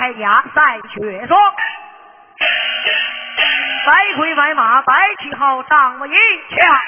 铠甲赛雪霜，白盔白马白旗号，仗我一枪。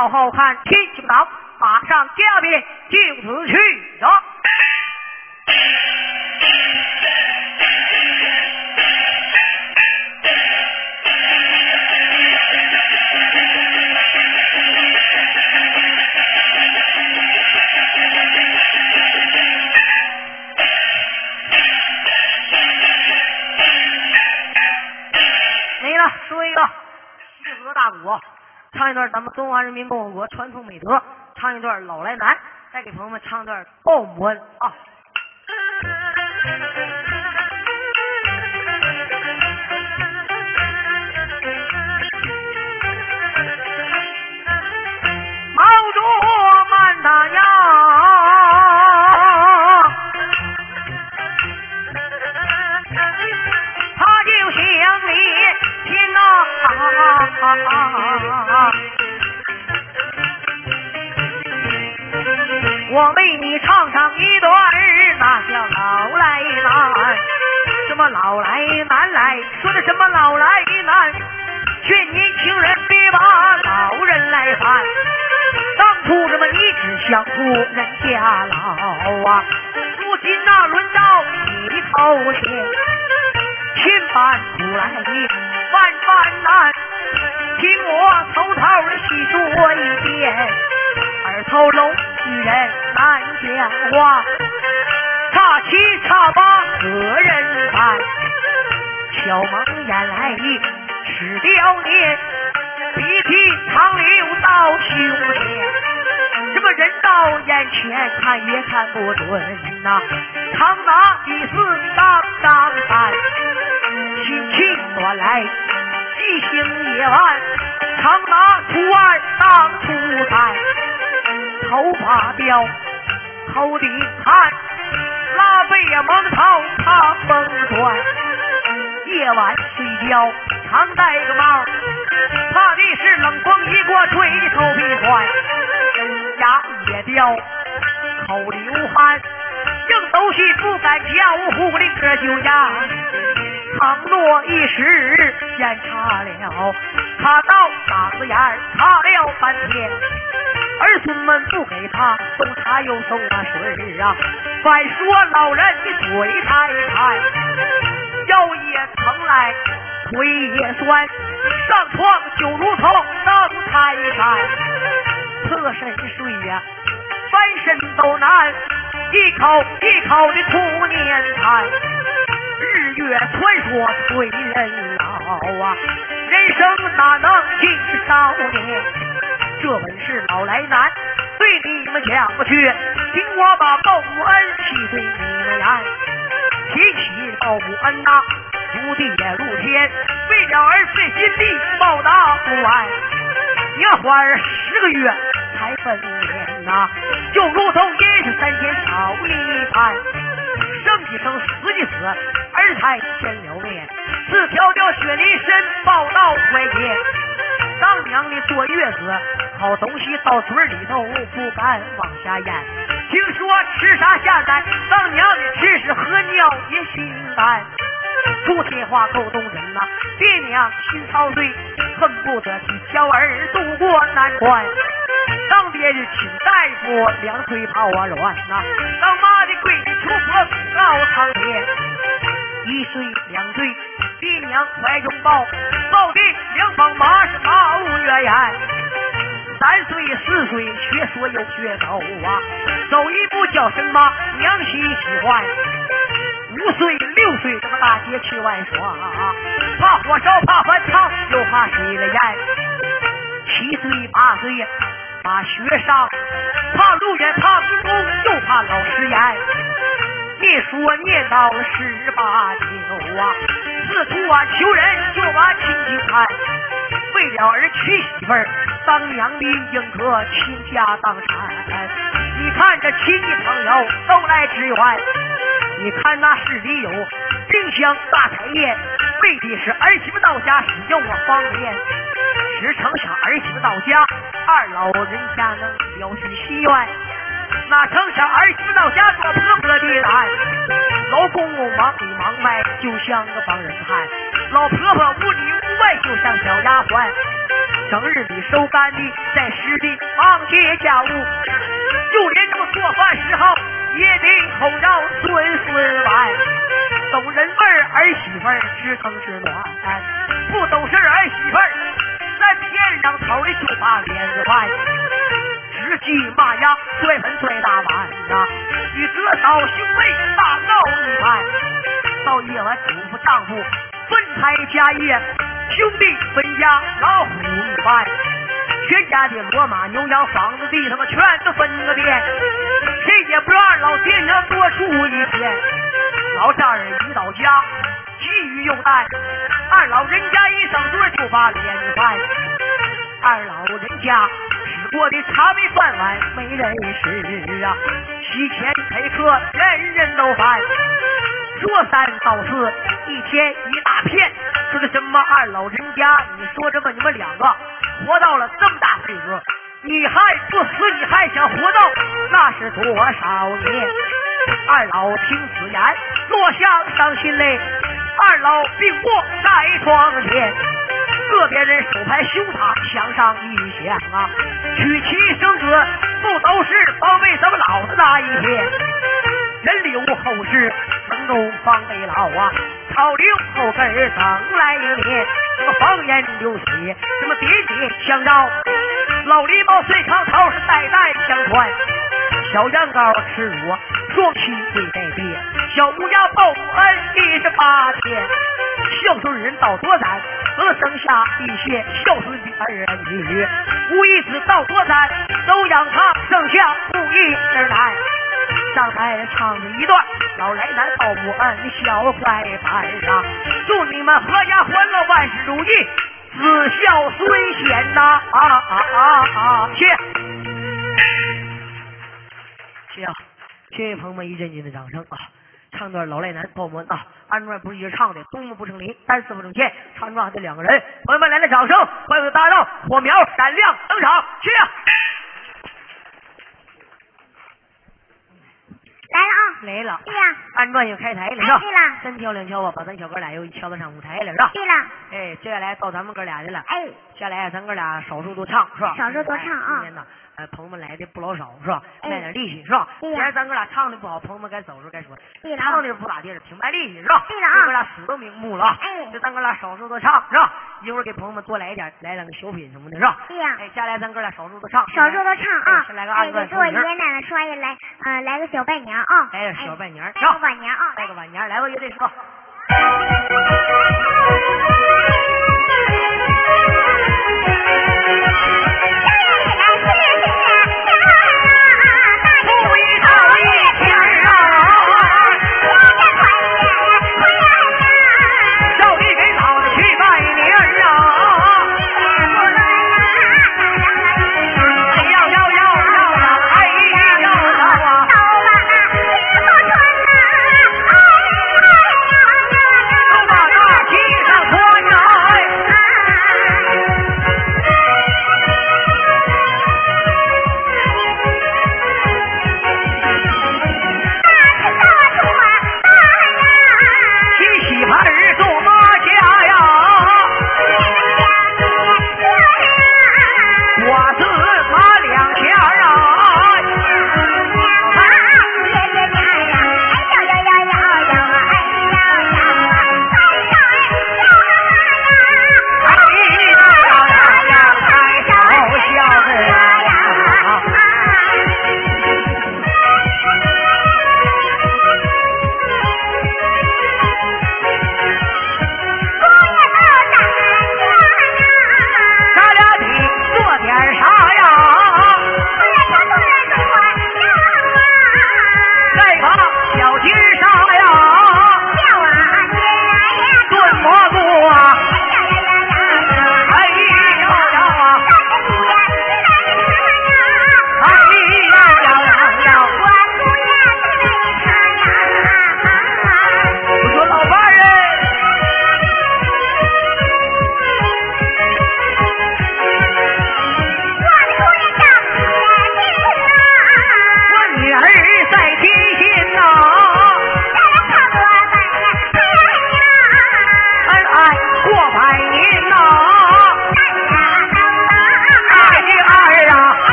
报后，看亲戚不到，马上加鞭就此去了。没了，说一个。大鼓，唱一段咱们中华人民共和国传统美德，唱一段老来难，再给朋友们唱一段报母恩啊。我为你唱上一段儿那叫老来？难，什么老来？难来，说的什么老来？难，劝年轻人别把老人来烦。当初什么你只想扶人家老啊，如今那轮到你头前，千般苦来？万般难。听我偷偷的细说一遍，二头龙女人难讲话，茶七茶八何人饭，悄蒙眼来吃掉你，鼻涕长流到胸前，什么人到眼前看也看不准呐，长打一四当当三，心情暖来。一星夜晚，常拿初二当初三，头发掉，头顶汗，拉背呀蒙头怕风钻。夜晚睡觉常戴个帽，怕的是冷风一过吹的头皮酸。牙也掉，口流汗，正斗气不敢叫呼的哥就哑。倘若一时先差了，他到嗓子眼儿擦了半天，儿孙们不给他送茶又送那水啊，反说老人的腿太馋，腰也疼来，腿也酸，上床就如同登泰山，侧身睡呀，翻身都难，一口一口的吐念痰。日月传说催人老啊，人生哪能尽少年？这本是老来难，对你们讲不去，听我把报母恩细对你们言。提起报母恩呐，如地也入天，为了儿费心力报答不完。你要花十个月才分娩呐，就如同阴是三天少一餐。生一生死一死，儿才见了面，四条条血淋身抱到怀间。当娘的坐月子，好东西到嘴里头不敢往下咽。听说吃啥下蛋，当娘的吃是喝尿也心甘。这话够动人呐，爹娘心操碎，恨不得替小儿渡过难关。当爹的请大夫，两腿跑啊乱呐；当妈的跪地求佛告苍天。一岁两岁，爹娘怀中抱，抱的两方马是冒月烟。三岁四岁，学说又学走啊，走一步叫声妈，娘亲喜欢。五岁六岁，这么大街去玩耍，怕火烧怕翻墙，又怕水了淹。七岁八岁。把学上怕路远，怕迷路，又怕老食言。你说念到十八九啊，四处啊求人就把亲戚看，为了儿娶媳妇儿，当娘的应可倾家荡产。你看这亲戚朋友都来支援，你看那市里有冰箱大彩电，为的是儿媳妇到家使用我方便。只成想儿媳妇到家，二老人家能表示心愿。那成想儿媳妇到家做婆婆的难，老公公忙里忙外就像个帮人看，老婆婆屋里屋外就像小丫鬟，整日里收干的在市里忙接家务，就连这么做饭时候也得哄着孙孙玩。懂人味儿儿媳妇儿知疼知暖，不懂事儿媳妇儿。咱天上头的就把脸子坏，只鸡骂呀，摔盆摔大碗呐，与哥嫂兄妹大闹一番。到夜晚嘱咐丈夫分开家业，兄弟分家老虎一般，全家的骡马牛羊房子地他妈全都分个遍，谁也不让老爹娘多住一天。老丈人一到家。急于用担，二老人家一上桌就把脸翻。二老人家我的茶杯饭碗没人吃啊，席前陪客人人都烦。说三道四，一天一大片。说的什么二老人家？你说这么你们两个活到了这么大岁数，你还不死？你还想活到那是多少年？二老听此言，落下伤心泪。二老病卧在床前，个别人手拍胸膛向上一想啊，娶妻生子不都是保卫咱们老的那一天？人留后世，生中方为老啊，草留后根等来年。什么方言流血，什么爹爹相绕，老李毛随长头是代代相传。小羊羔吃乳，双亲对待爹；小乌鸦报母恩，一十八天。孝顺人到多难，能生下一些孝顺的儿女。无一子到多山，都让他生下不义儿男。上台唱了一段，老来咱报母恩，孝乖板啊！祝你们阖家欢乐，万事如意，子孝孙贤呐！啊啊啊啊！谢。谢啊！谢谢朋友们一阵阵的掌声啊！唱段老赖男报门啊！安庄不是一直唱的，东木不成林，单四不成线，唱庄这两个人，朋友们来点掌声，欢迎搭档火苗闪亮登场！谢啊！来了啊！来了！对呀，安庄又开台了是吧？对了，三敲两敲吧，把咱小哥俩又敲到上舞台了是吧？对了，哎，接下来到咱们哥俩的了。哎，接下来咱哥俩少数多唱是吧？少数多唱啊！今天呢，呃，朋友们来的不老少是吧？哎卖点力气是吧？既然咱哥俩唱的不好，朋友们该走时候该说。对了唱的不咋地，挺卖力气是吧？对了啊这哥俩死都瞑目了啊！哎这咱哥俩少数多唱是吧？一会儿给朋友们多来一点，来两个小品什么的是吧？对呀哎，下来咱哥俩少数多唱。少数多唱啊哎！先来个哎，二哥给我爷爷奶奶说一来，嗯，来个小拜年啊！来点小拜年拜个晚年啊！拜个晚年，来吧，乐队说。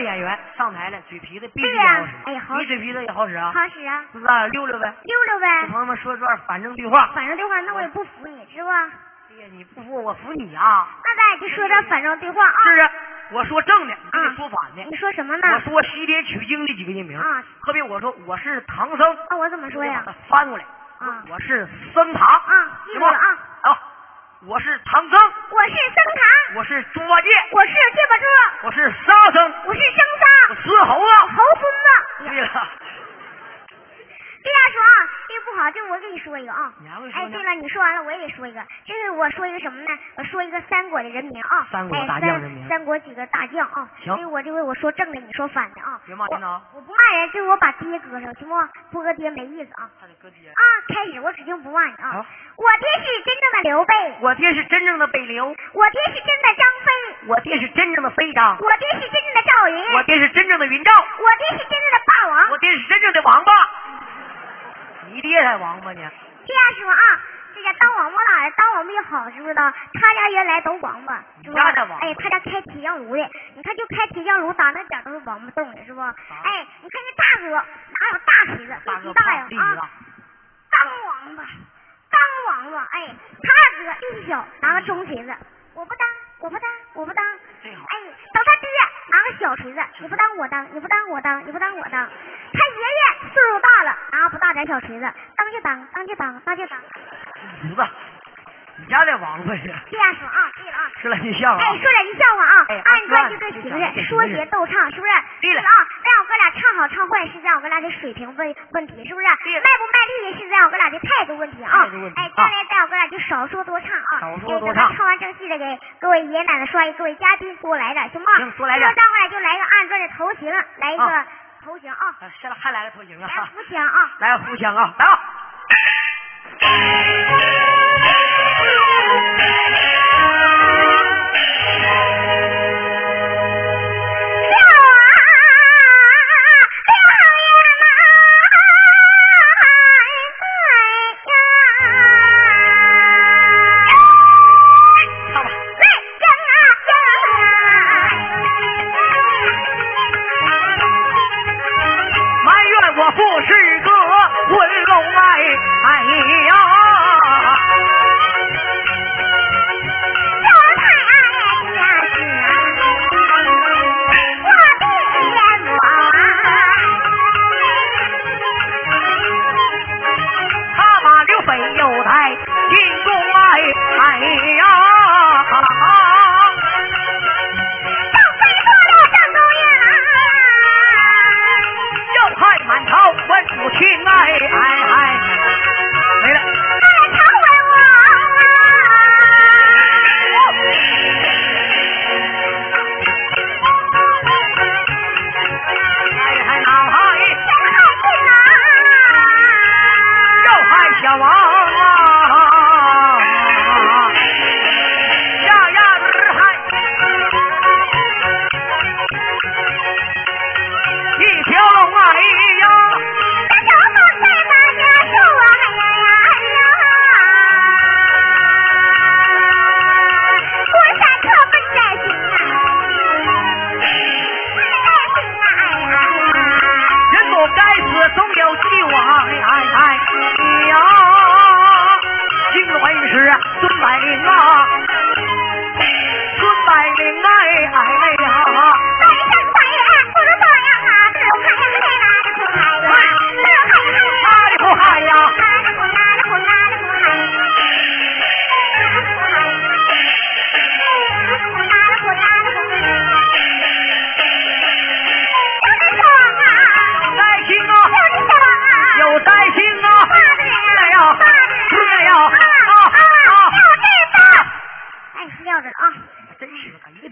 演员上台了，嘴皮子必须得好使。对呀哎好你嘴皮子也好使啊？好使啊，是不是？溜溜呗。溜溜给呗。朋友们说段反正对话。反正对话，那我也不服你，是吧？哎呀，你不服我服你啊！那咱也就说点反正对话啊。是啊，我说正的，你说反的。你说什么呢？我说西天取经的几个人名啊，特别我说我是唐僧，那，我怎么说呀翻过来。啊我是僧塔啊记住了啊。啊，我是唐僧，我是僧塔，我是猪八戒，我是芥巴猪，我是沙僧，我是生沙我，是猴子。猴孙子。对了，这样说啊，这个不好，这我给你说一个啊你还会。说哎，对了，你说完了，我也得说一个。这是我说一个什么呢？我说一个三国的人名啊。三国哎大将人名三三国几个大将啊。行所以我这回我说正的，你说反的啊。别骂领导我我不骂人，就是我把爹搁上，行不？不搁爹没意思啊。搁爹啊，开始，我指定不骂你啊好。我爹是真正的刘备，我爹是真正的北流，我爹是真的张飞，我爹是真正的飞张，我爹是真正的赵云，我爹是真正的云赵，我爹是真正的霸王。我爹是真正的王八。你厉害王八呢！这样说啊，这家当王八哪当王八也好，知不知道？他家原来都王八，哎，他家开铁匠炉的，你看就开铁匠炉，打那点都是王八洞的，是不？哎，你看这大哥哪有大锤子，力气大呀啊！当王八，当王八，哎，他二哥力气小，拿个中锤子，我不当，我不当，我不当。哎，等他爹拿个小锤子，你不当我当，你不当我当，你不当我当。他爷爷岁数大了，拿不大点小锤子，当就当，当就当，当就当。锤子，你家这王八呀！这样说啊，对了啊。说两句笑话。哎，说两句笑话啊哎，按专就这按形式，说学逗唱，是不是？对了啊，让我哥俩唱好唱坏是咱我哥俩的水平问问题，是不是？对卖不卖力是咱我哥俩的态度问题啊哎，将来咱我哥俩就少说多唱啊。少说哎多唱唱完正戏的，给各位爷爷奶奶、说各位嘉宾多来点，行吗？行多来点这咱我俩就来个按专的头型，来一个啊头型啊，哎现在还来个头型啊！来扶墙啊。来个扶墙啊！来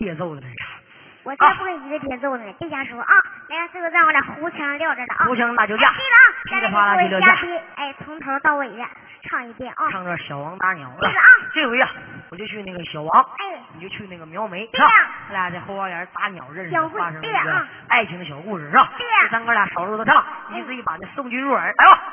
节奏的这是。我才不跟一个节奏呢，别瞎说啊，来，这个让我俩胡腔撂着了啊。胡腔打酒架。记得啊，噼里啪啦再来给各第六下位嘉宾，哎，从头到尾的唱一遍啊。唱段小王打鸟记得啊这回呀，我就去那个小王，哎，你就去那个苗梅，对呀是吧？咱俩在后花园打鸟认识，发生一个爱情的小故事，是吧？对呀咱哥俩少数的唱，一字一板的送君入耳，来吧。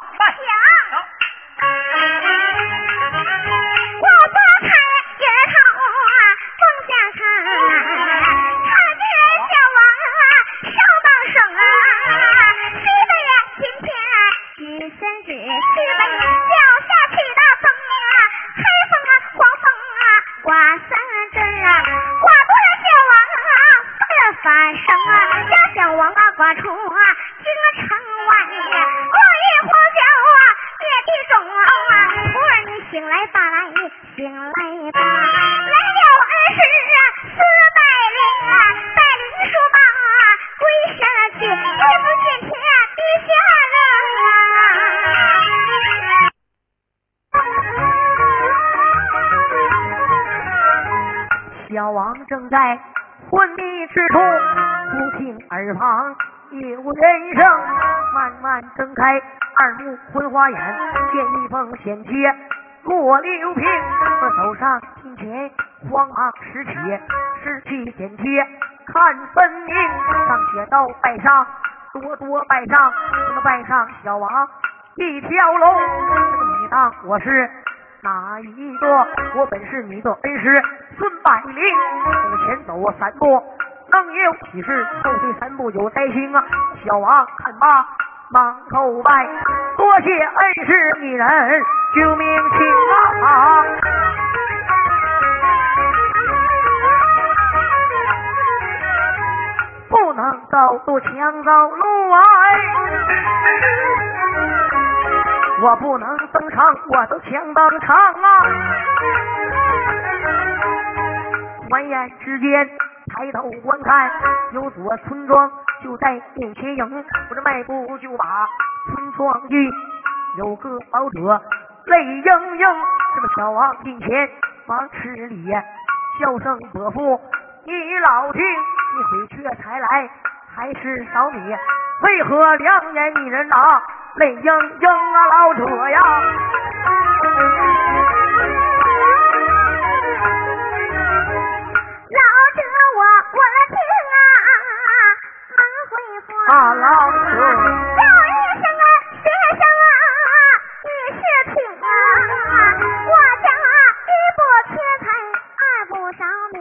险帖落六平，我手上金钱慌忙拾起，拾起险帖看分明，上写道拜上多多拜上，这么拜上小王一条龙，你当我是。哪一个？我本是你的恩师孙百灵。这个前走三步能有喜事，后退三步有灾星啊！小王看罢，忙叩拜，多谢恩师一人救命情啊！不能走路抢走路啊。我不能登场，我都抢登场啊！转眼之间，抬头观看，有座村庄就在面前迎。我这迈步就把村庄进，有个老者泪盈盈。这么小王近前忙施礼，叫声伯父，你老听，你回去才来还是少米？为何两眼一人呐？泪盈盈啊，老者呀！啊，老者。叫一声啊，学生啊，你是听啊，我家一不缺财，二不少米。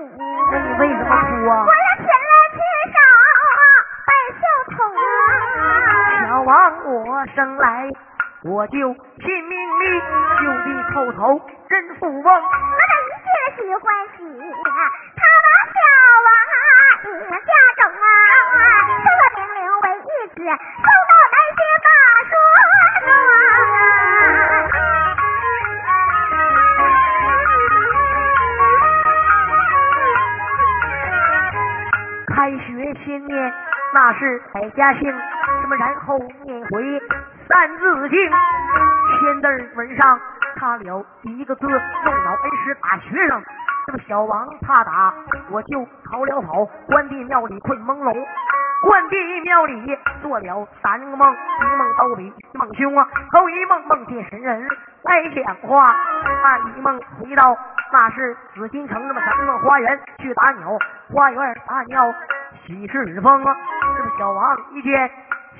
那你为什么哭啊？我要前来缺少百寿童啊。小王我。生来我就拼命力，就地叩头认富翁。我的一切喜欢喜，他把小王一一子，受到南些大说。开学新年，那是百家姓，什么然后念回。三字经，签字文上他了一个字，用老恩师打学生。这个小王怕打，我就逃了跑。关帝庙里困朦胧，关帝庙里做了三个梦，一梦。到底梦凶啊。头一梦。梦。见神人来讲话，二一梦。回到那是紫禁城这么三个花园去打鸟，花园打鸟喜事风啊。这个小王一见。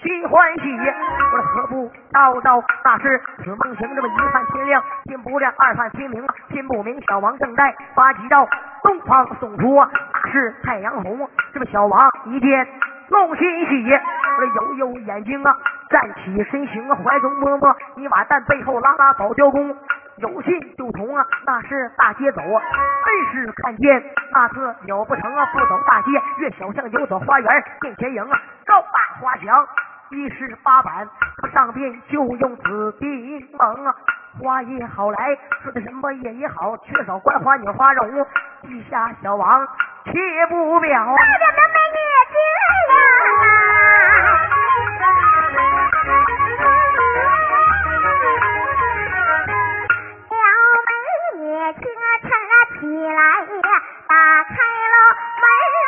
心欢喜，我说何不道道？那是此梦。醒，这么一看天亮，天不亮；二看天明，天不明。小王正在发急道，东方送出，那是太阳红。这么小王一见，弄心喜，我说悠悠眼睛啊，站起身形啊，怀中摸摸一瓦蛋，背后拉拉宝雕弓，有信就同啊，那是大街走啊，真是看见那次了不成啊，不走大街，越小巷游走花园，面前迎啊，高大花墙。一十八板，上边就用紫丁蒙啊，花也好来，说的什么叶也好，缺少关花女花容，地下小王却不表。外边的美女进来了，小美女轻撑了起来，打开了门来。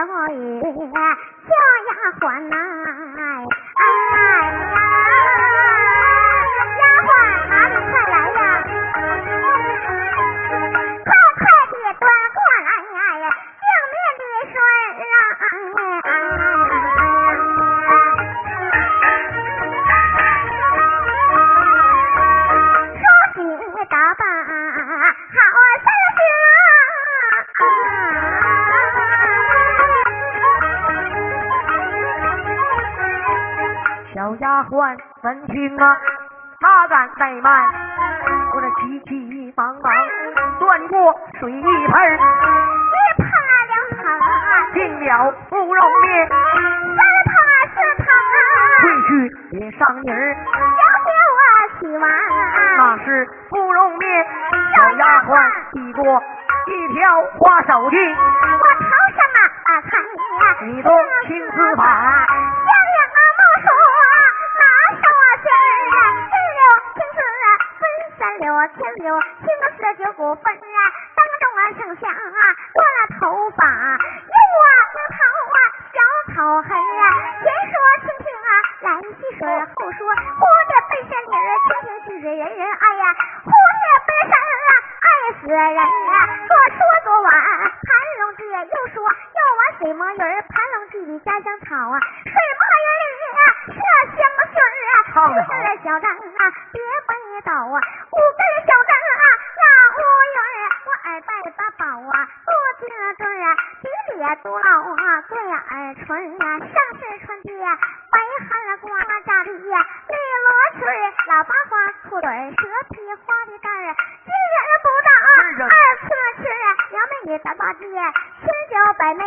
闻听啊，哪敢怠慢？我这急急忙忙端过水一盆，你怕了他，进了芙蓉面，三怕是他，回去也上泥儿，要给我洗完，那是芙蓉面，小丫鬟递过一条花手巾，我头上啊看呀，你都青丝发，分三六千六，青丝九股分啊，当中啊。剩下啊。多了头发，有啊。红头啊。小草痕啊，先说蜻蜓啊。来戏水，后说蝴蝶背山女儿，蜻蜓戏水人人爱呀，蝴蝶背山啊。爱死人啊，左说昨晚盘龙之，又说又玩水墨鱼，盘龙记里家乡草啊，水墨鱼，唱得好。五根小灯啊别北斗啊，五根小灯啊那乌云儿，我耳戴八宝啊多金坠儿啊，鼻里嘟老啊对耳垂啊，上身穿的白汗瓜扎的呀绿罗裙儿，老八花裤腿，蛇皮花的盖儿，今人不到二次吃，两美女咱八戒，千娇百媚，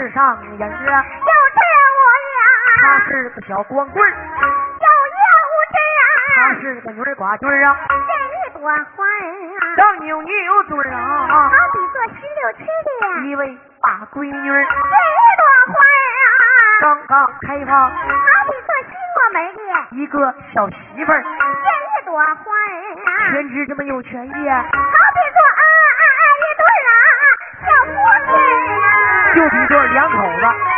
世上人啊，他是个小光棍。儿，他是个女儿寡君儿啊，张扭扭嘴儿啊，一位大闺女儿。刚刚开放，好比做西瓜门的。一个小媳妇儿，这一朵花啊。全知这么有权利啊，就比这两口子。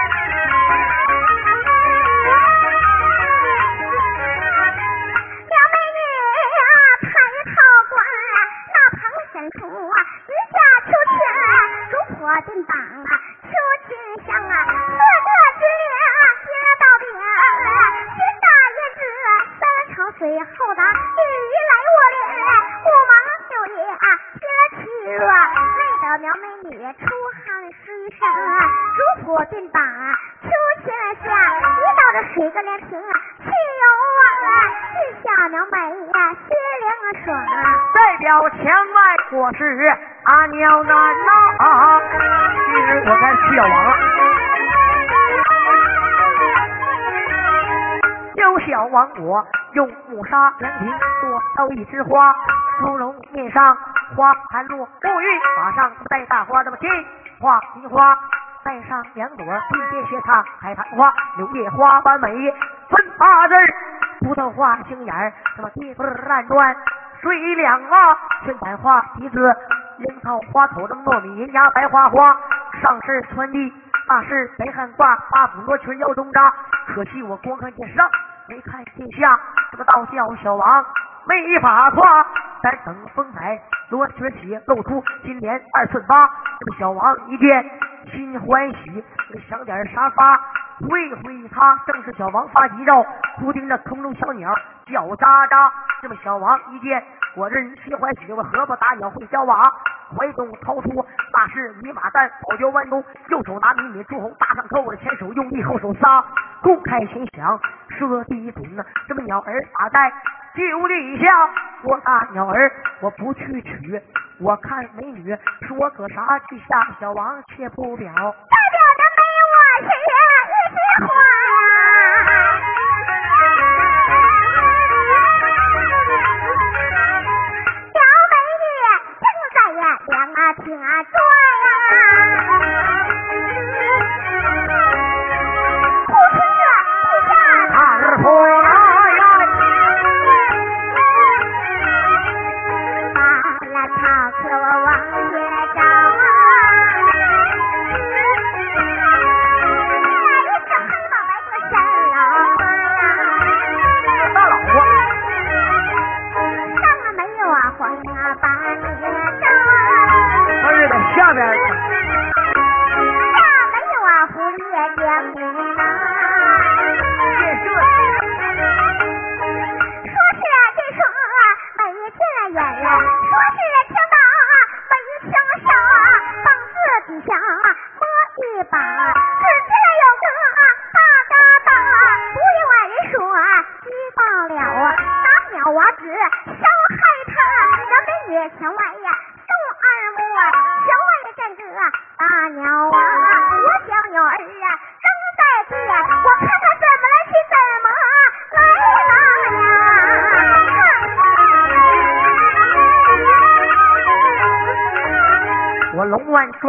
我用木沙两瓶做到一枝花，芙蓉面上花含落，乌玉马上带大花，这么金花银花，带上两朵并肩斜插海棠花，柳叶花般美，分八字葡萄花星眼儿，什么地根烂断水两啊，春百花提子樱桃花头，这么糯米银芽白花花，上身穿的那是白汗褂，八股罗裙腰中扎，可惜我光看见上。没看见下，这个道教小王没法夸。咱等风采罗裙起，露出金莲二寸八。这个小王一见心欢喜，想点沙发会会他。正是小王发急招，忽听着空中小鸟叫喳喳。这么小王一见我这人心欢喜，我何不打鸟会叫娃？怀中掏出那是泥马蛋，宝脚弯弓，右手拿米米朱红搭上扣，我的前手用力，后手撒，公开心想射地准呐。这么鸟儿打在就地下，我大鸟儿我不去取，我看美女说个啥去下，小王却不表。小美我是一枝花呀。听啊，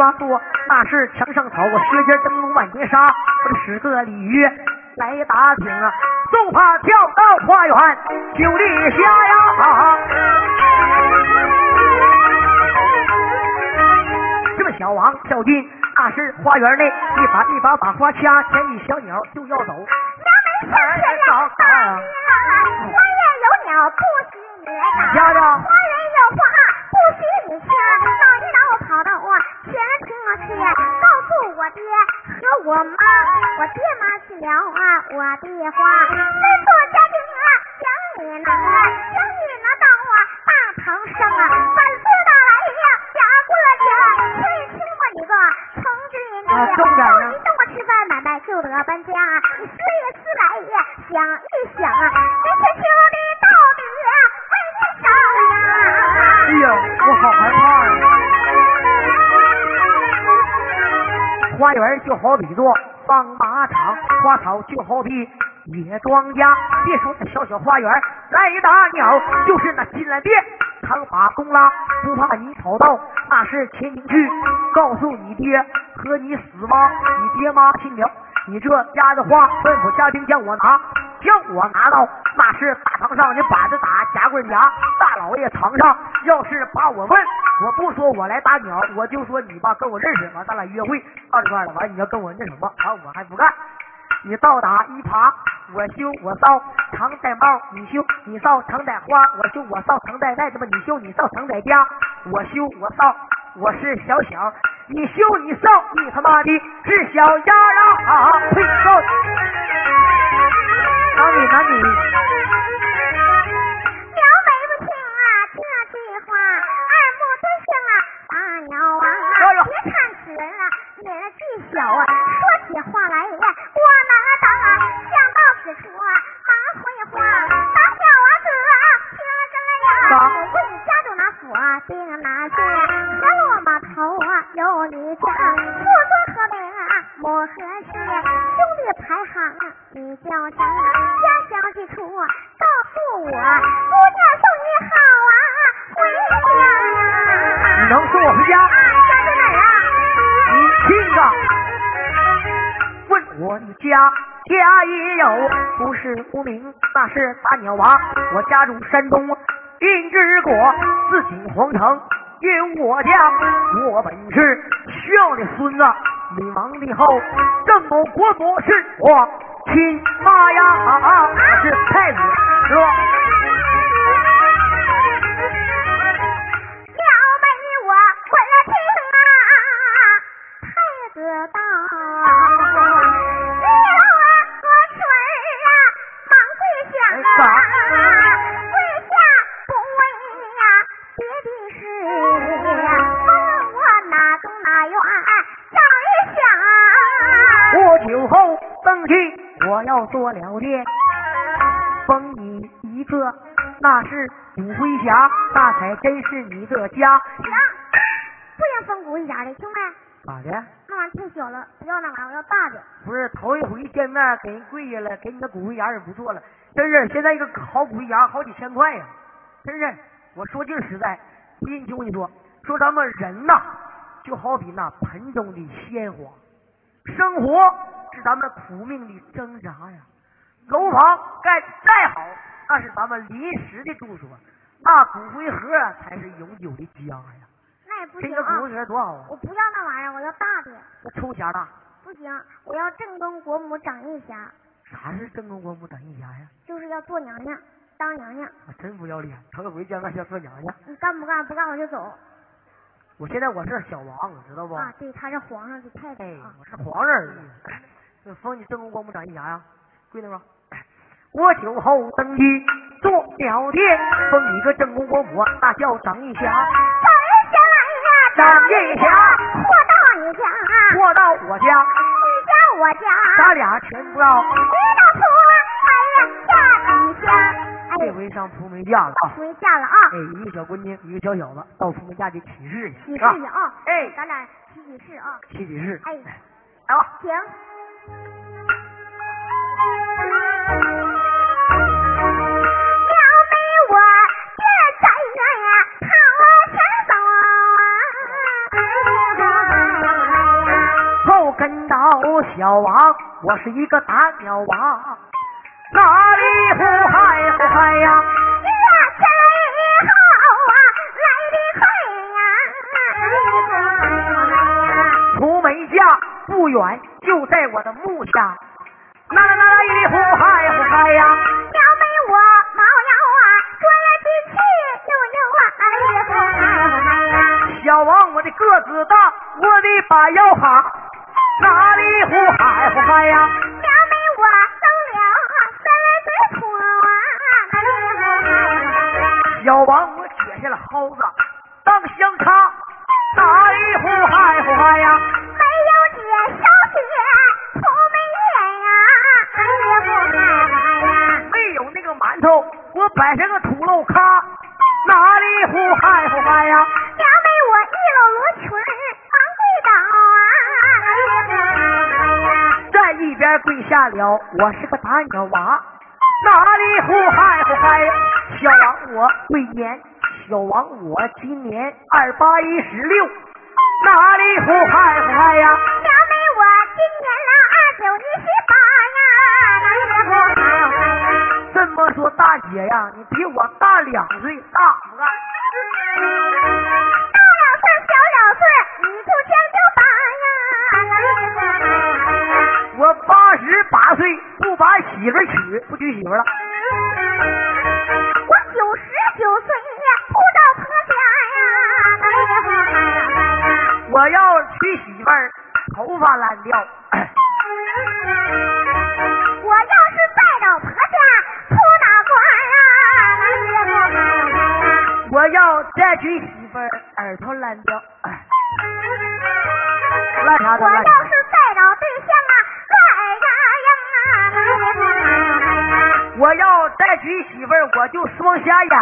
龙万抓住那是墙上草，我舌尖灯笼万年沙，我这十个鲤鱼来打听啊，纵怕跳到花园就立下呀。小王跳进那是花园内，一把一把把花掐，前一小鸟就要走。娘们下去了，大花园有鸟不许你打，花园有花不许你掐。老一老跑到我前厅去，告诉我爹和我妈，我爹妈去了。啊，我的话，吩咐家丁啊，想你拿，将你拿到我大堂上啊，反复的来呀，压过去。啊，重点呢！你等我吃饭，买卖就得搬家。你思一思来呀，想一想啊，花园就好比做放马场，花草就好比野庄稼。别说那小小花园，来打鸟就是那金兰殿。扛把弓拉，不怕你跑到那是前庭去，告诉你爹和你死妈？你爹妈听了你这家的话，吩咐家丁叫我拿，将我拿到那是大堂上，你板子打，夹棍夹，大老爷堂上。要是把我问，我不说我来打鸟，我就说你吧跟我认识，完咱俩约会到这块了，完你要跟我那什么，完我还不干。你倒打一耙，我修我烧，常戴帽，你修你扫，常戴花，我修我扫，常戴袋子吧，你修你扫，常戴家，我修我扫，我是小小，你修你扫，你他妈的是小丫啊！呸！男女男女。鸟美不听啊，这句话，二目对象啊，大鸟啊，啊，说起话来 just 无名，那是大鸟娃。我家住山东阴之国，自景皇城。因我家，我本是孝的孙子。你亡的后，郑某国母是我亲妈呀，我是太子，是吧？了没我问了听啊，太子道，跪下不问呀别的事，问我哪中哪冤，想一想。过酒后登基，我要做了殿，封你一个，那是骨灰匣，那才真是你的家。行，不行封骨一家的，兄弟，咋的？那玩意太小了，不要那玩意，我要大的。不是头一回见面给人跪下了，给你个骨灰匣也不错了。真是现在一个好骨灰匣好几千块呀！真是，我说句实在，不信听我跟你说，说咱们人呐，就好比那盆中的鲜花，生活是咱们苦命的挣扎呀。楼房盖得再好，那是咱们临时的住所，那骨灰盒才是永久的家呀。那也不行啊个骨灰盒多好啊！我不要那玩意儿，我要大的。那抽匣大，不行，我要正宫国母掌印匣，啥是正宫国母等一匣呀？就是要做娘娘，当娘娘。我真不要脸，头一回见面要做娘娘。你干不干？不干我就走。我现在我是小王，知道不？啊，对，他是皇上的太太。我是皇上而已。封你正宫光母长一匣呀，跪那吧。我酒后登基做了殿，封你个正宫国母，那叫长一匣。找人下来呀，长印匣货到你家，过到我家，你家我家，咱俩全不到。一道图，哎呀，下你家，这哎，回上蒲梅架了啊！回家了啊，哎，一个小姑娘，一个小小子，到蒲梅架去起誓去，你试试啊，哎，咱俩起起誓啊，起起誓。哎，来吧。行。了没我这在呀，好前走啊！后跟到小王，我是一个打鸟娃，哪里呼嗨呼嗨呀？呀，真好啊，来的快呀！蒲梅架不远，就在我的墓下，哪哪哪一呼嗨呼嗨呀？要没我猫腰啊，说来的气悠悠啊，哎呀！小王，我的个子大，我的把腰哈，哪里呼嗨呼嗨呀？小王，我解下了蒿子当香插，哪里呼嗨呼嗨呀？没有姐烧血土没叶呀！没有那个馒头，我摆上个土漏咖，哪里呼嗨呼嗨呀？娘没我一篓罗裙忙跪倒啊！在一边跪下了，我是个大鸟娃，哪里呼嗨呼嗨呀？小王我贵年，小王我今年二八一十六，哪里呼嗨呼嗨呀？小妹我今年了二九一十八呀！这么说大姐呀，你比我大两岁，大不大？大两岁小两岁，你就将就打呀！我八十八岁不把媳妇娶，不娶媳妇了。我九十九岁不找婆家呀！我要娶媳妇儿，头发烂掉。我要是再找婆家出脑瓜呀？我要再娶媳妇儿，耳朵烂掉。烂啥都烂啥我要是。我要再娶媳妇儿，我就双瞎眼。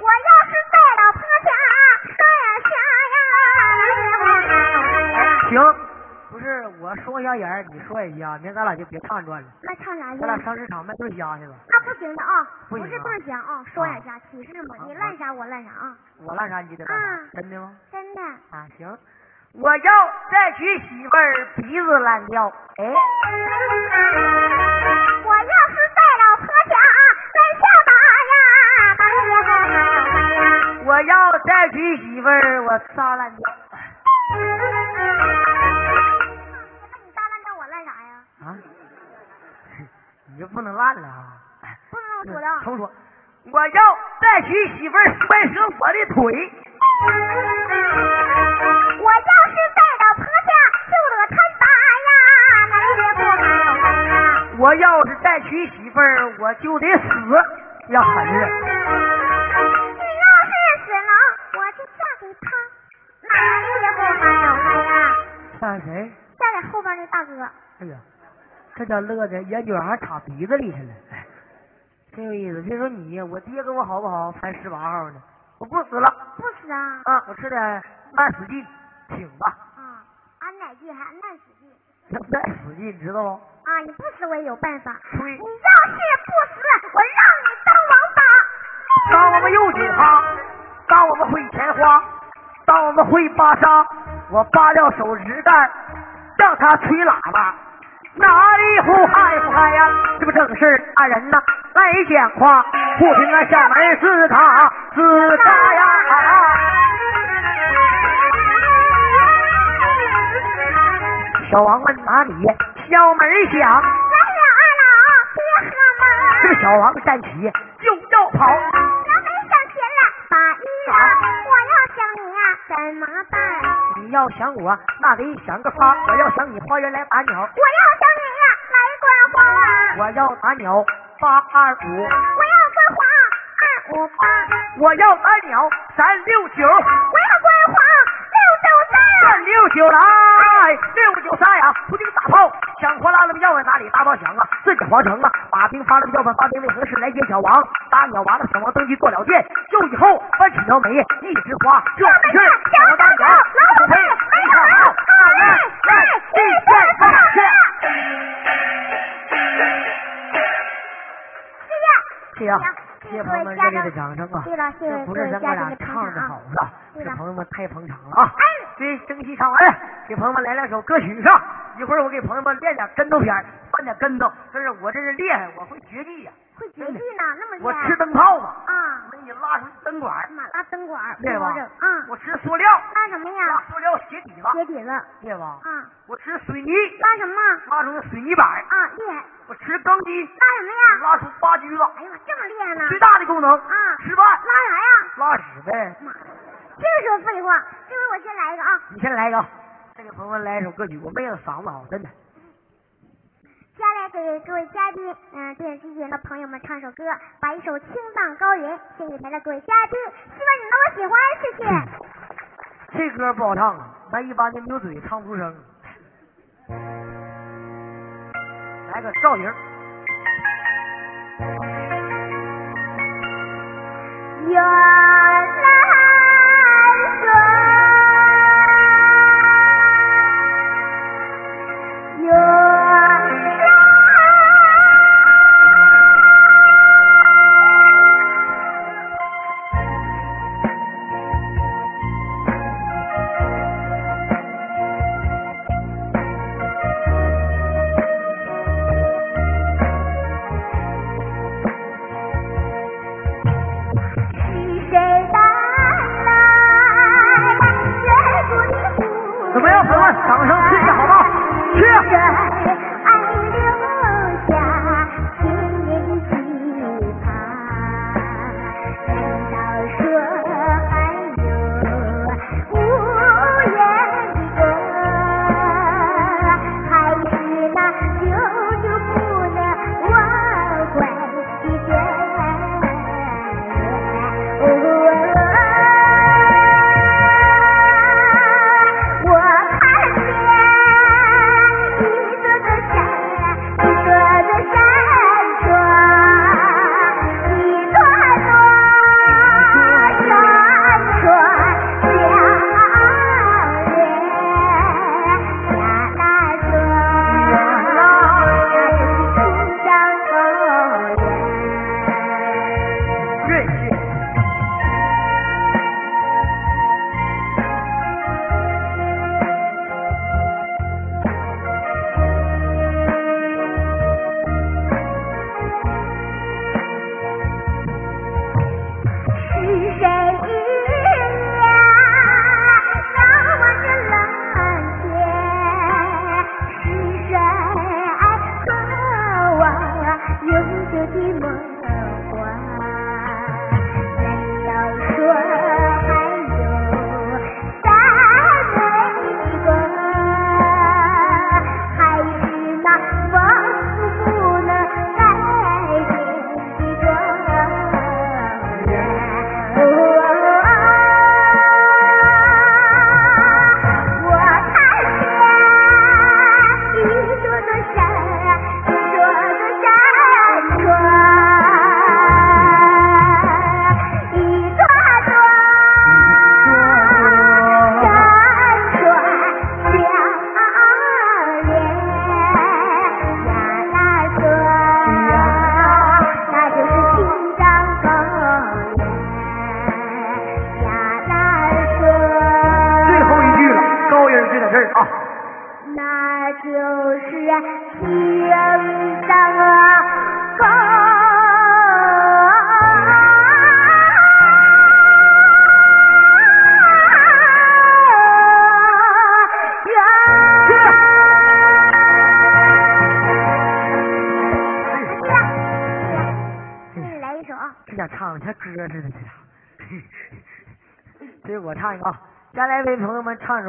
我要是在老婆家双眼瞎呀，行，不是我双瞎眼儿，你双眼瞎，明儿咱俩就别唱转了，那唱啥去咱？俩上市场卖对虾去吧。那不行的啊，不是对讲啊，双眼瞎歧视嘛啊，你烂啥我烂啥啊，我烂啥你得烂真的吗？真的。啊，行，我要再娶媳妇儿，鼻子烂掉。哎，我要是在老婆家来下打呀，打呀，我要再娶媳妇儿，我撒烂掉。你撒烂掉我烂啥呀？啊，你就不能烂了啊！不能这么说的啊。重说，我要再娶媳妇儿，摔折我的腿。我要是在老婆家就得他打呀。我要是再娶媳妇儿，我就得死，要狠着。你要是死了，我就嫁给他，那也不能打呀。像谁？嫁给后边那大哥。哎呀，这叫乐的眼角还插鼻子里去了，哎，真有意思。别说你，我爹跟我好不好？才十八号呢，我不死了不死啊！啊！我吃点慢死劲，挺吧，啊，俺奶劲还俺奶使劲那慢死劲，你知道不？啊！你不死我也有办法。吹你要是不死，我让你当王八。当我们又紧哈，当我们会钱花，当我们会巴沙，我扒掉手指盖，让他吹喇叭，哪里呼嗨不嗨呀？这不正是二人呐来讲话，不听啊下门是他自杀呀！小王问哪里？小门响，来了，二老，别喝嘛。这个小王站起就要跑。小美上前了把衣裳，我要想你呀、怎么办？你要想我，那得想个法；我要想你，花园来打鸟；我要想你呀、来观花。啊！我要打鸟八二五，我要观花二五八，我要打鸟三六九，我要观花六九来，六九三呀！不听打炮，响哗啦啦要问哪里大炮响啊？自己皇城啊！把兵发了要问发兵为何事来接小王？打鸟完了，小王登基做了殿，就以后翻起条眉，一枝花，这是小王当鸟，老虎配没好好，来来一见放下。谢谢。谢谢啊，谢谢朋友们热烈的掌声啊！对了，谢谢这不是咱哥俩唱的好！了，是朋友们太捧场了啊！哎，对，争气唱完了，给朋友们来两首歌曲上。一会儿我给朋友们练点跟头片儿，翻点跟头。这是我这是厉害，我会绝技呀、会绝技呢，那么厉害。我吃灯泡嘛，啊，我给你拉出灯管，妈拉灯管儿，对吧啊，我吃塑料，拉什么呀拉呀？塑料鞋底子，鞋底子。对吧？啊，我吃水泥，拉什么？拉出水泥板；啊，厉害。我吃钢筋，拉什么呀？拉出八驹子。哎呀妈，这么厉害呢？最大的功能，啊，吃饭拉啥呀？拉屎呗。妈，净说废话。这回我先来一个啊，你先来一个，再给朋友们来一首歌曲。我妹子嗓子好，真的。给各位嘉宾，嗯、电视机前的朋友们唱首歌，把一首《青藏高原》献给台的各位嘉宾，希望你能够喜欢，谢谢。这歌不好唱啊，咱一般的没有嘴唱不出声。来个赵莹，原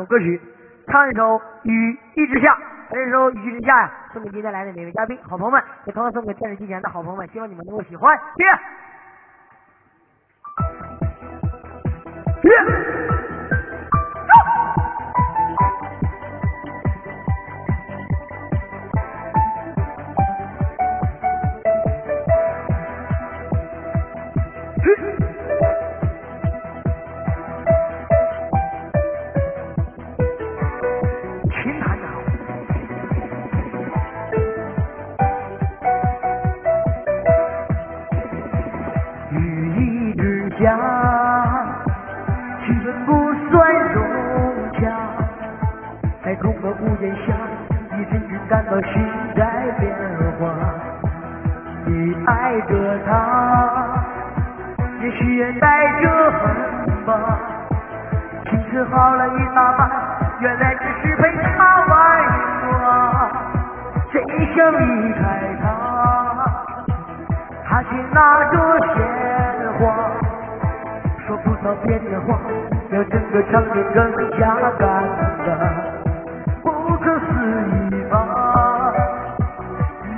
歌曲，唱一首《雨一直下》。把这首《雨一直下》呀，送给今天来的每位嘉宾、好朋友们，也同样送给电视机前的好朋友们，希望你们能够喜欢。谢谢。空的屋檐下，一阵阵感到心在变化。你爱着他，也许也带着恨吧。青春好了一大半，原来只是陪他玩耍。谁想离开他，他却拿着鲜花，说不着边的话，让整个场面更加尴尬。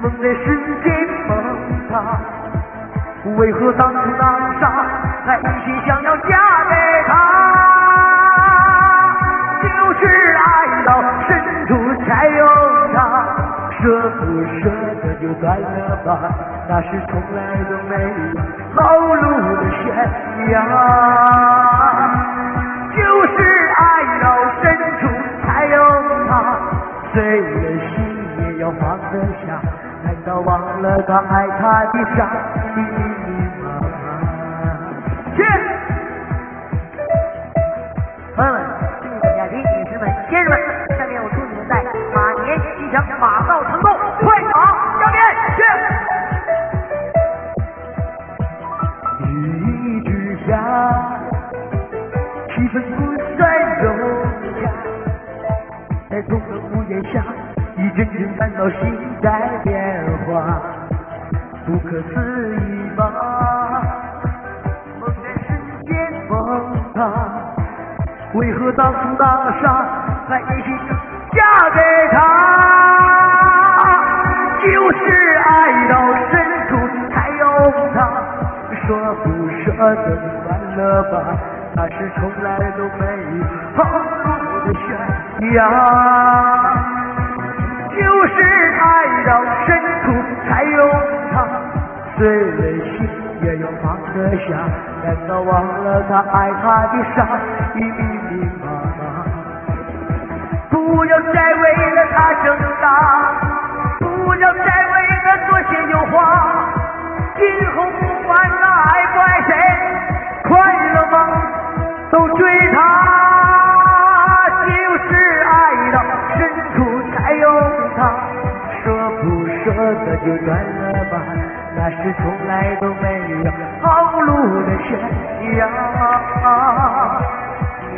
梦的世界崩塌，为何当初那傻，还一心想要嫁给他？就是爱到深处才有他，舍不舍得就断了吧，那是从来都没有后路的悬崖。就是爱到深处才有他，碎了心也要放得下，难道忘了他爱他的傻密密麻麻？去。朋友们、亲爱的嘉宾、女士们、先生们，下面我祝你们在马年吉祥，马到成功，快马加鞭，去！雨一直下，气氛不算融洽，在空的屋檐下，一阵阵感到心在变不可思议吧？梦在瞬间崩塌。为何当初那傻，还一心嫁给他？就是爱到深处才有他，说不舍得算了吧，那是从来都没有后路的悬崖。就是爱到，碎了心也要放得下，难道忘了他爱他的傻，密密麻麻？不要再为了他挣扎，不要再为他多些油画，今后不管他爱不爱谁，快乐吗？都追他。就是爱到深处才有他，舍不舍得就断了，那是从来都没有后路的悬崖。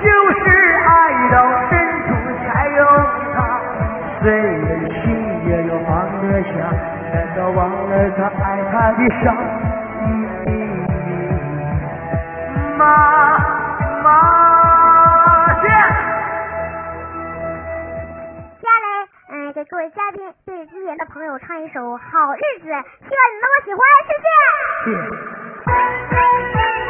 就是爱到深处才有他，碎了心也要放得下，难道忘了他爱他的伤？妈妈给各位嘉宾、对机前的朋友唱一首《好日子》，希望你能够喜欢，谢谢。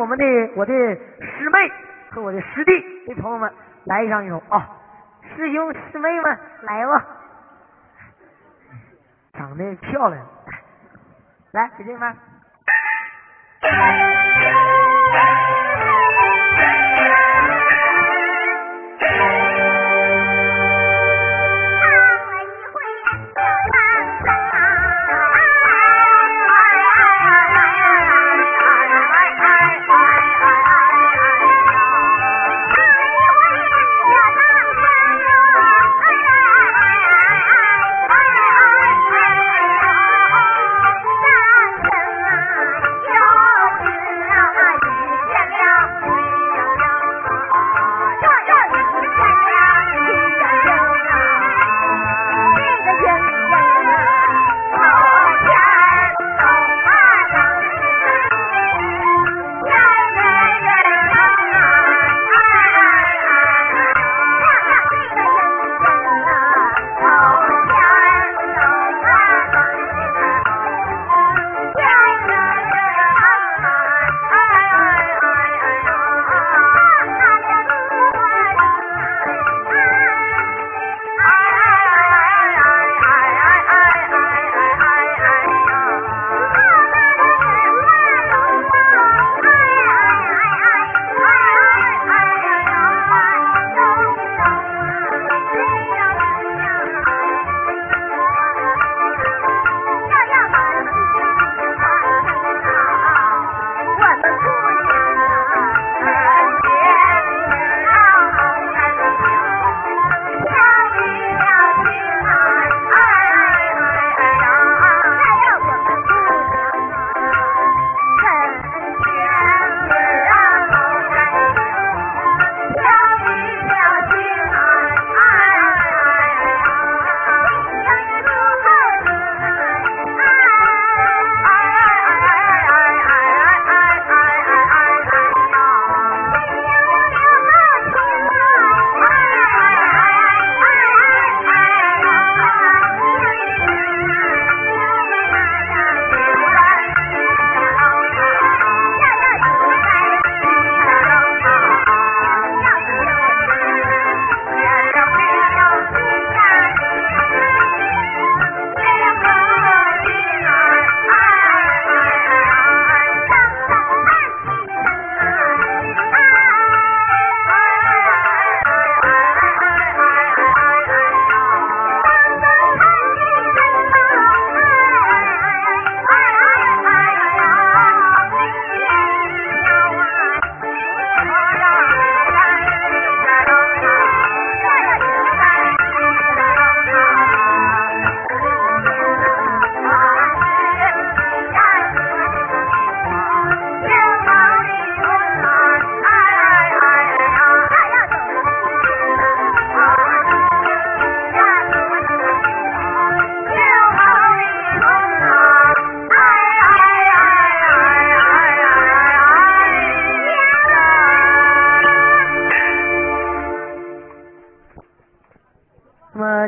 我们的我的师妹和我的师弟的朋友们来上一首啊！师兄师妹们来吧，长得漂亮，来，姐姐们。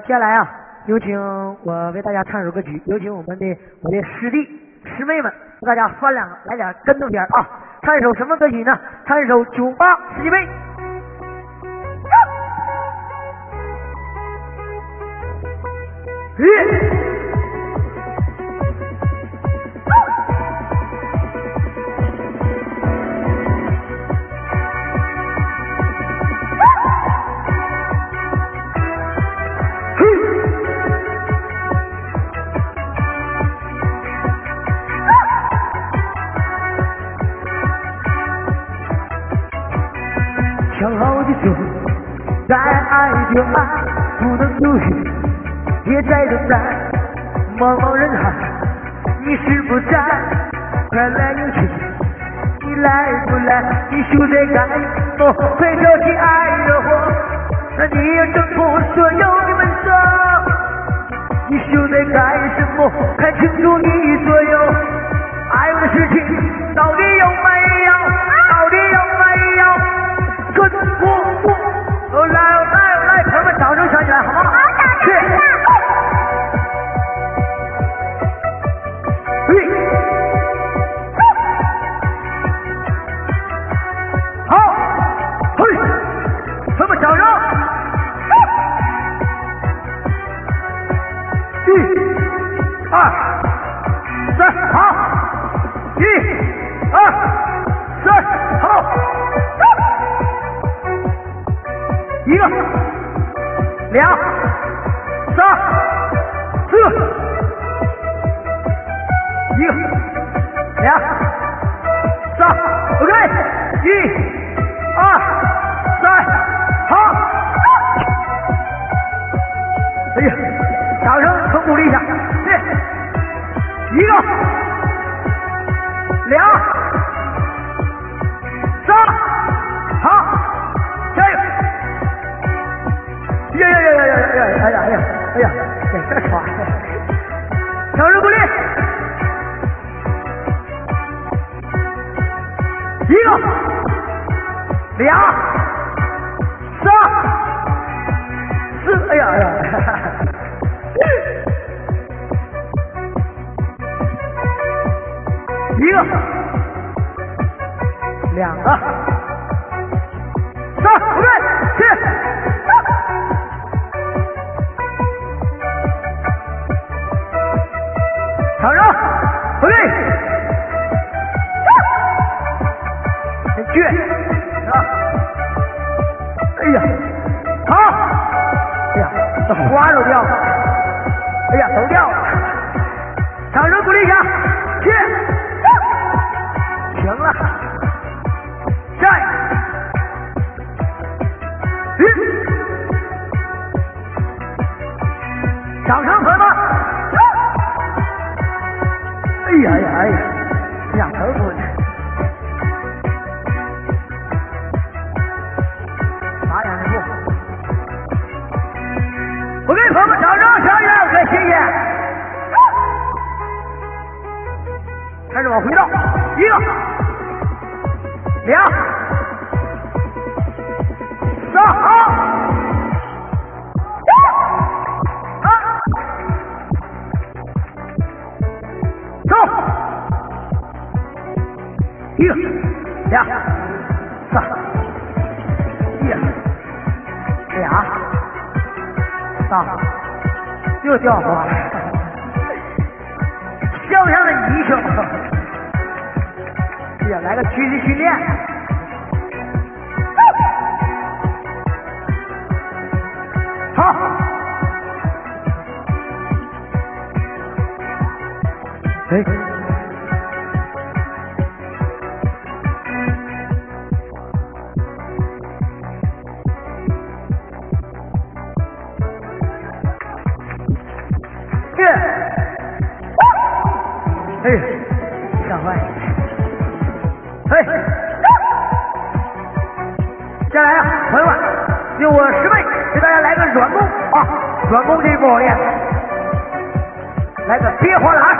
接下来啊，有请我为大家唱首歌曲，有请我们的我的师弟师妹们，给大家翻两个，来点跟头点啊！唱一首什么歌曲呢？唱一首《酒吧世界杯》。爱就爱，不能犹豫，别再等待。茫茫人海，你是否在？快来有请，你来不来？你就得干么？快跳起爱的火，那你要挣脱所有的门锁。你就得干什么？看清楚你所有爱我的事情，大又掉花 了像不像个泥鳅哎来个军事训练。好。哎。软攻可以不好练来个憋活篮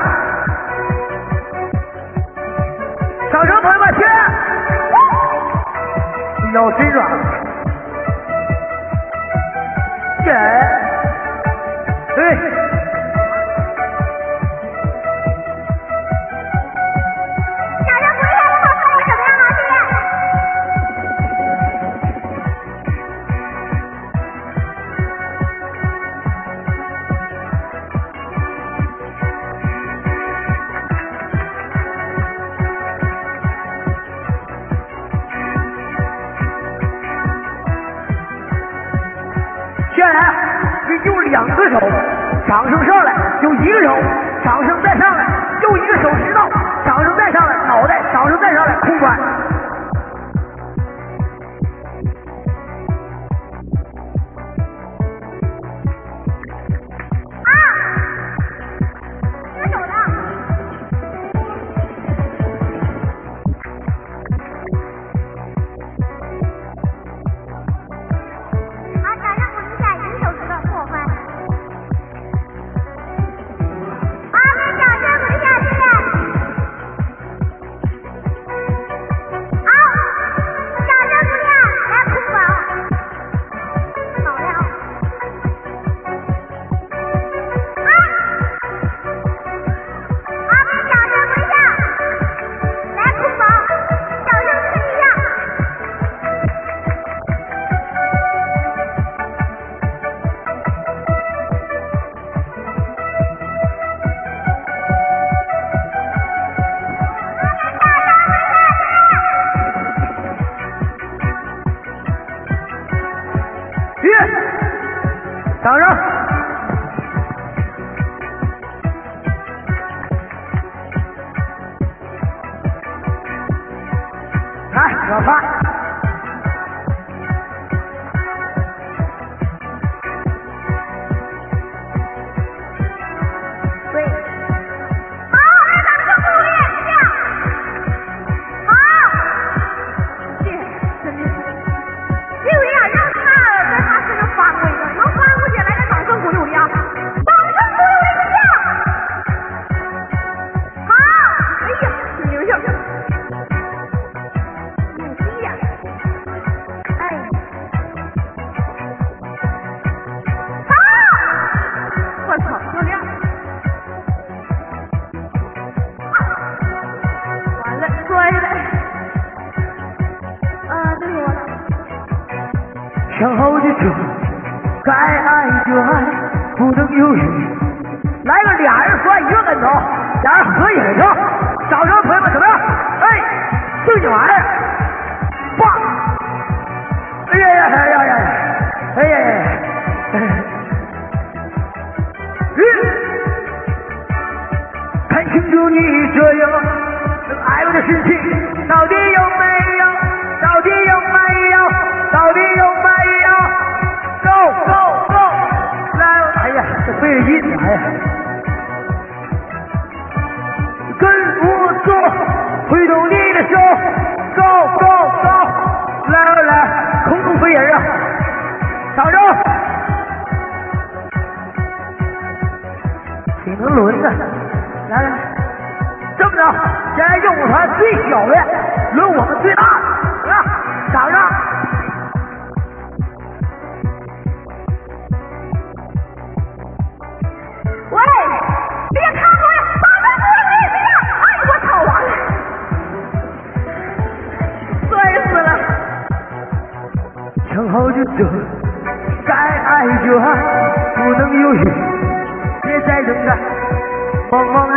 掌声朋友们听腰真软你这样这个 l 的身体到底有没有？到底有没有？到底有没有？go go go 来哎呀这费劲呢哎呀跟我走挥动你的手 go go go 来来来空中飞人啊掌声挺能轮的现在用舞团最小的轮我们最大的，来，上上。好就走，该爱就爱，不能犹豫，别再等待。茫茫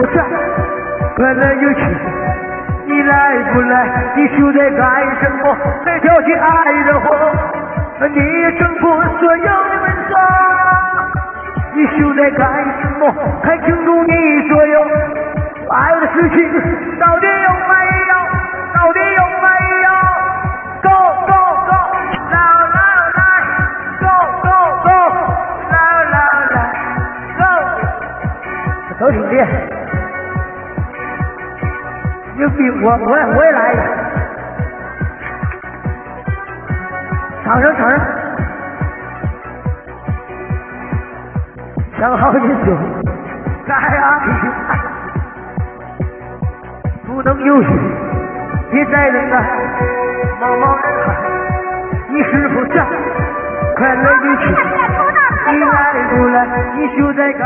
不在，来来又去，你来不来？你就在干什么？在挑起爱的火，你也挣破所有的门锁。你就在干什么？看清楚你所有爱的事情，到底有没有？到底有没有？Go go go，来来来！Go go go，来来来！Go 走兄弟，我我也我也来一个，掌声掌声。想好你就来啊，不能犹豫，别再等待，茫茫人海，你是否想快乐的去？你来不来？你就在该。